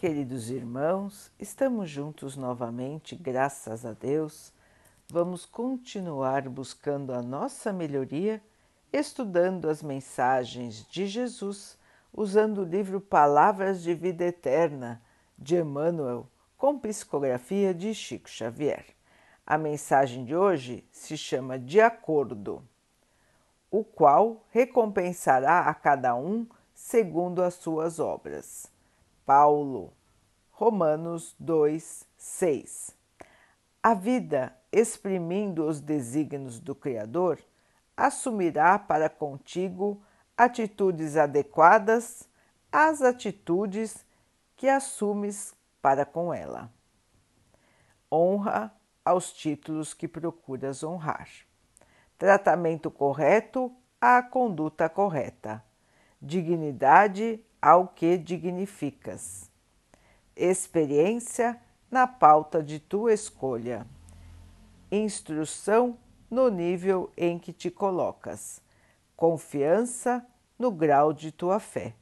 Queridos irmãos, estamos juntos novamente, graças a Deus. Vamos continuar buscando a nossa melhoria, estudando as mensagens de Jesus, usando o livro Palavras de Vida Eterna de Emmanuel, com psicografia de Chico Xavier. A mensagem de hoje se chama De Acordo, o qual recompensará a cada um segundo as suas obras. Paulo, Romanos 2, 6. A vida, exprimindo os desígnios do Criador, assumirá para contigo atitudes adequadas às atitudes que assumes para com ela. Honra aos títulos que procuras honrar. Tratamento correto à conduta correta. Dignidade ao que dignificas. Experiência na pauta de tua escolha. Instrução no nível em que te colocas. Confiança no grau de tua fé.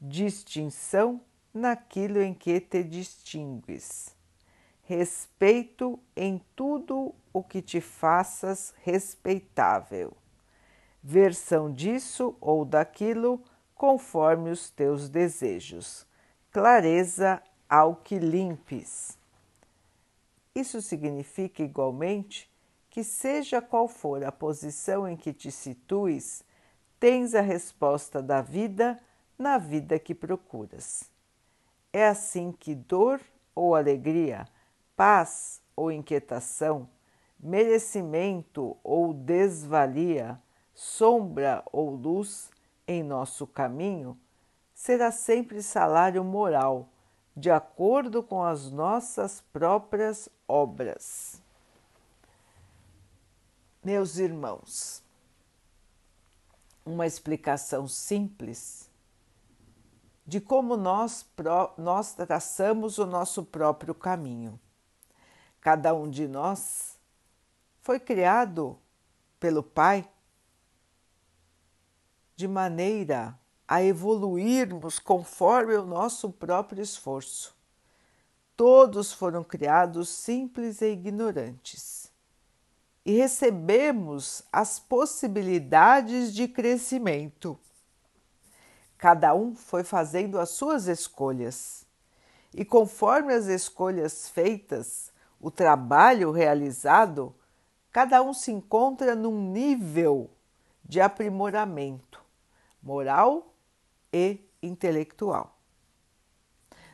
Distinção naquilo em que te distingues. Respeito em tudo o que te faças respeitável. Versão disso ou daquilo conforme os teus desejos, clareza ao que limpes. Isso significa igualmente que, seja qual for a posição em que te situes, tens a resposta da vida na vida que procuras. É assim que dor ou alegria, paz ou inquietação, merecimento ou desvalia, sombra ou luz em nosso caminho será sempre salário moral, de acordo com as nossas próprias obras. Meus irmãos, uma explicação simples de como nós, nós traçamos o nosso próprio caminho. Cada um de nós foi criado pelo Pai de maneira a evoluirmos conforme o nosso próprio esforço. Todos foram criados simples e ignorantes e recebemos as possibilidades de crescimento. Cada um foi fazendo as suas escolhas e, conforme as escolhas feitas, o trabalho realizado, cada um se encontra num nível de aprimoramento moral e intelectual.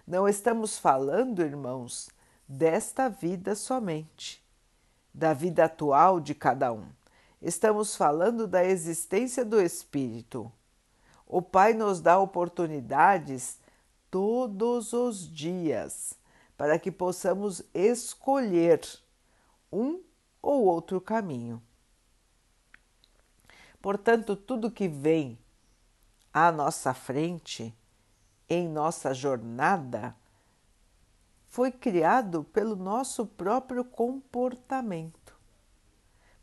Não estamos falando, irmãos, desta vida somente, da vida atual de cada um. Estamos falando da existência do espírito. O Pai nos dá oportunidades todos os dias para que possamos escolher um ou outro caminho. Portanto, tudo que vem à nossa frente, em nossa jornada, foi criado pelo nosso próprio comportamento.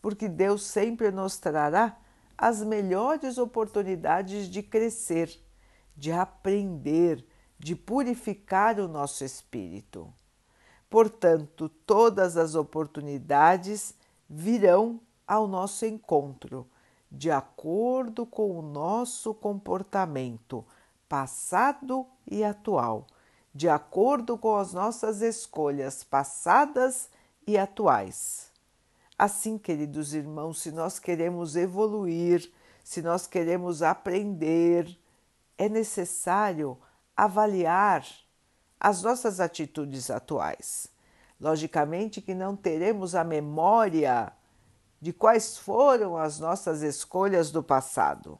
Porque Deus sempre nos trará as melhores oportunidades de crescer, de aprender, de purificar o nosso espírito. Portanto, todas as oportunidades virão ao nosso encontro de acordo com o nosso comportamento passado e atual, de acordo com as nossas escolhas passadas e atuais. Assim, queridos irmãos, se nós queremos evoluir, se nós queremos aprender, é necessário avaliar as nossas atitudes atuais. Logicamente que não teremos a memória de quais foram as nossas escolhas do passado,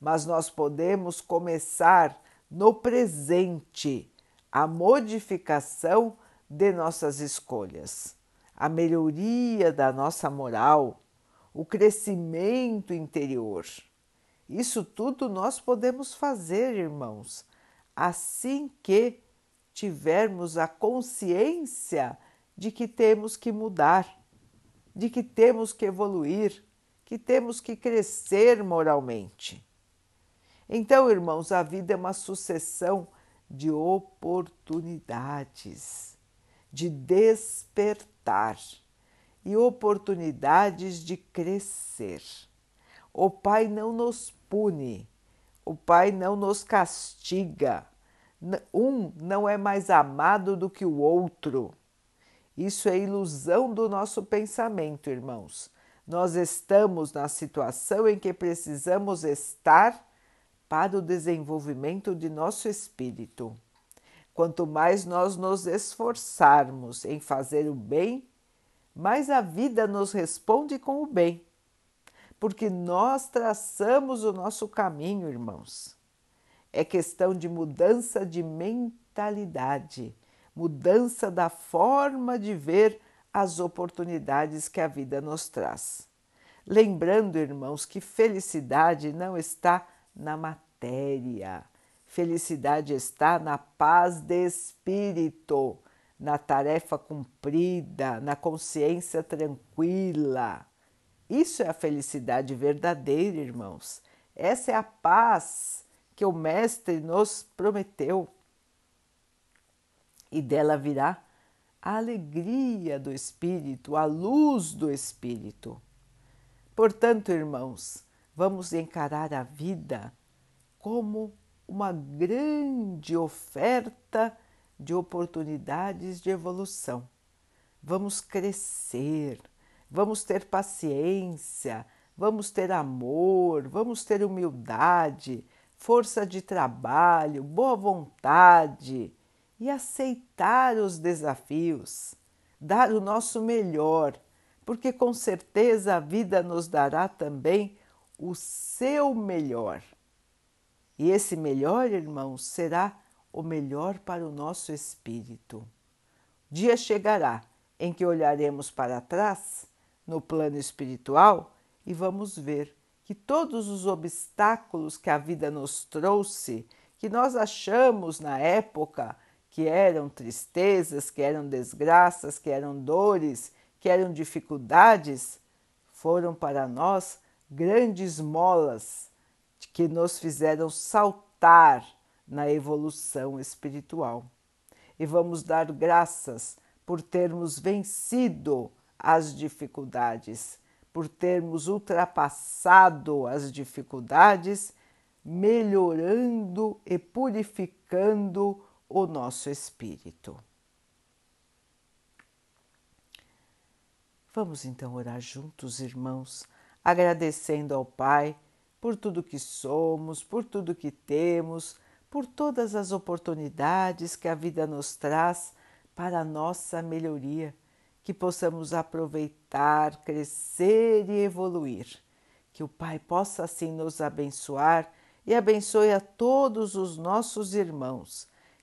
mas nós podemos começar no presente a modificação de nossas escolhas, a melhoria da nossa moral, o crescimento interior. Isso tudo nós podemos fazer, irmãos, assim que tivermos a consciência de que temos que mudar de que temos que evoluir, que temos que crescer moralmente. Então, irmãos, a vida é uma sucessão de oportunidades, de despertar e oportunidades de crescer. O Pai não nos pune, o Pai não nos castiga. Um não é mais amado do que o outro. Isso é ilusão do nosso pensamento, irmãos. Nós estamos na situação em que precisamos estar para o desenvolvimento de nosso espírito. Quanto mais nós nos esforçarmos em fazer o bem, mais a vida nos responde com o bem, porque nós traçamos o nosso caminho, irmãos. É questão de mudança de mentalidade, mudança da forma de ver as oportunidades que a vida nos traz. Lembrando, irmãos, que felicidade não está na matéria. Felicidade está na paz de espírito, na tarefa cumprida, na consciência tranquila. Isso é a felicidade verdadeira, irmãos. Essa é a paz que o Mestre nos prometeu. E dela virá a alegria do Espírito, a luz do Espírito. Portanto, irmãos, vamos encarar a vida como uma grande oferta de oportunidades de evolução. Vamos crescer, vamos ter paciência, vamos ter amor, vamos ter humildade, força de trabalho, boa vontade e aceitar os desafios, dar o nosso melhor, porque com certeza a vida nos dará também o seu melhor. E esse melhor, irmãos, será o melhor para o nosso espírito. Dia chegará em que olharemos para trás, no plano espiritual, e vamos ver que todos os obstáculos que a vida nos trouxe, que nós achamos na época que eram tristezas, que eram desgraças, que eram dores, que eram dificuldades, foram para nós grandes molas que nos fizeram saltar na evolução espiritual. E vamos dar graças por termos vencido as dificuldades, por termos ultrapassado as dificuldades, melhorando e purificando o nosso espírito. Vamos então orar juntos, irmãos, agradecendo ao Pai por tudo que somos, por tudo que temos, por todas as oportunidades que a vida nos traz para a nossa melhoria, que possamos aproveitar, crescer e evoluir. Que o Pai possa assim nos abençoar e abençoe a todos os nossos irmãos.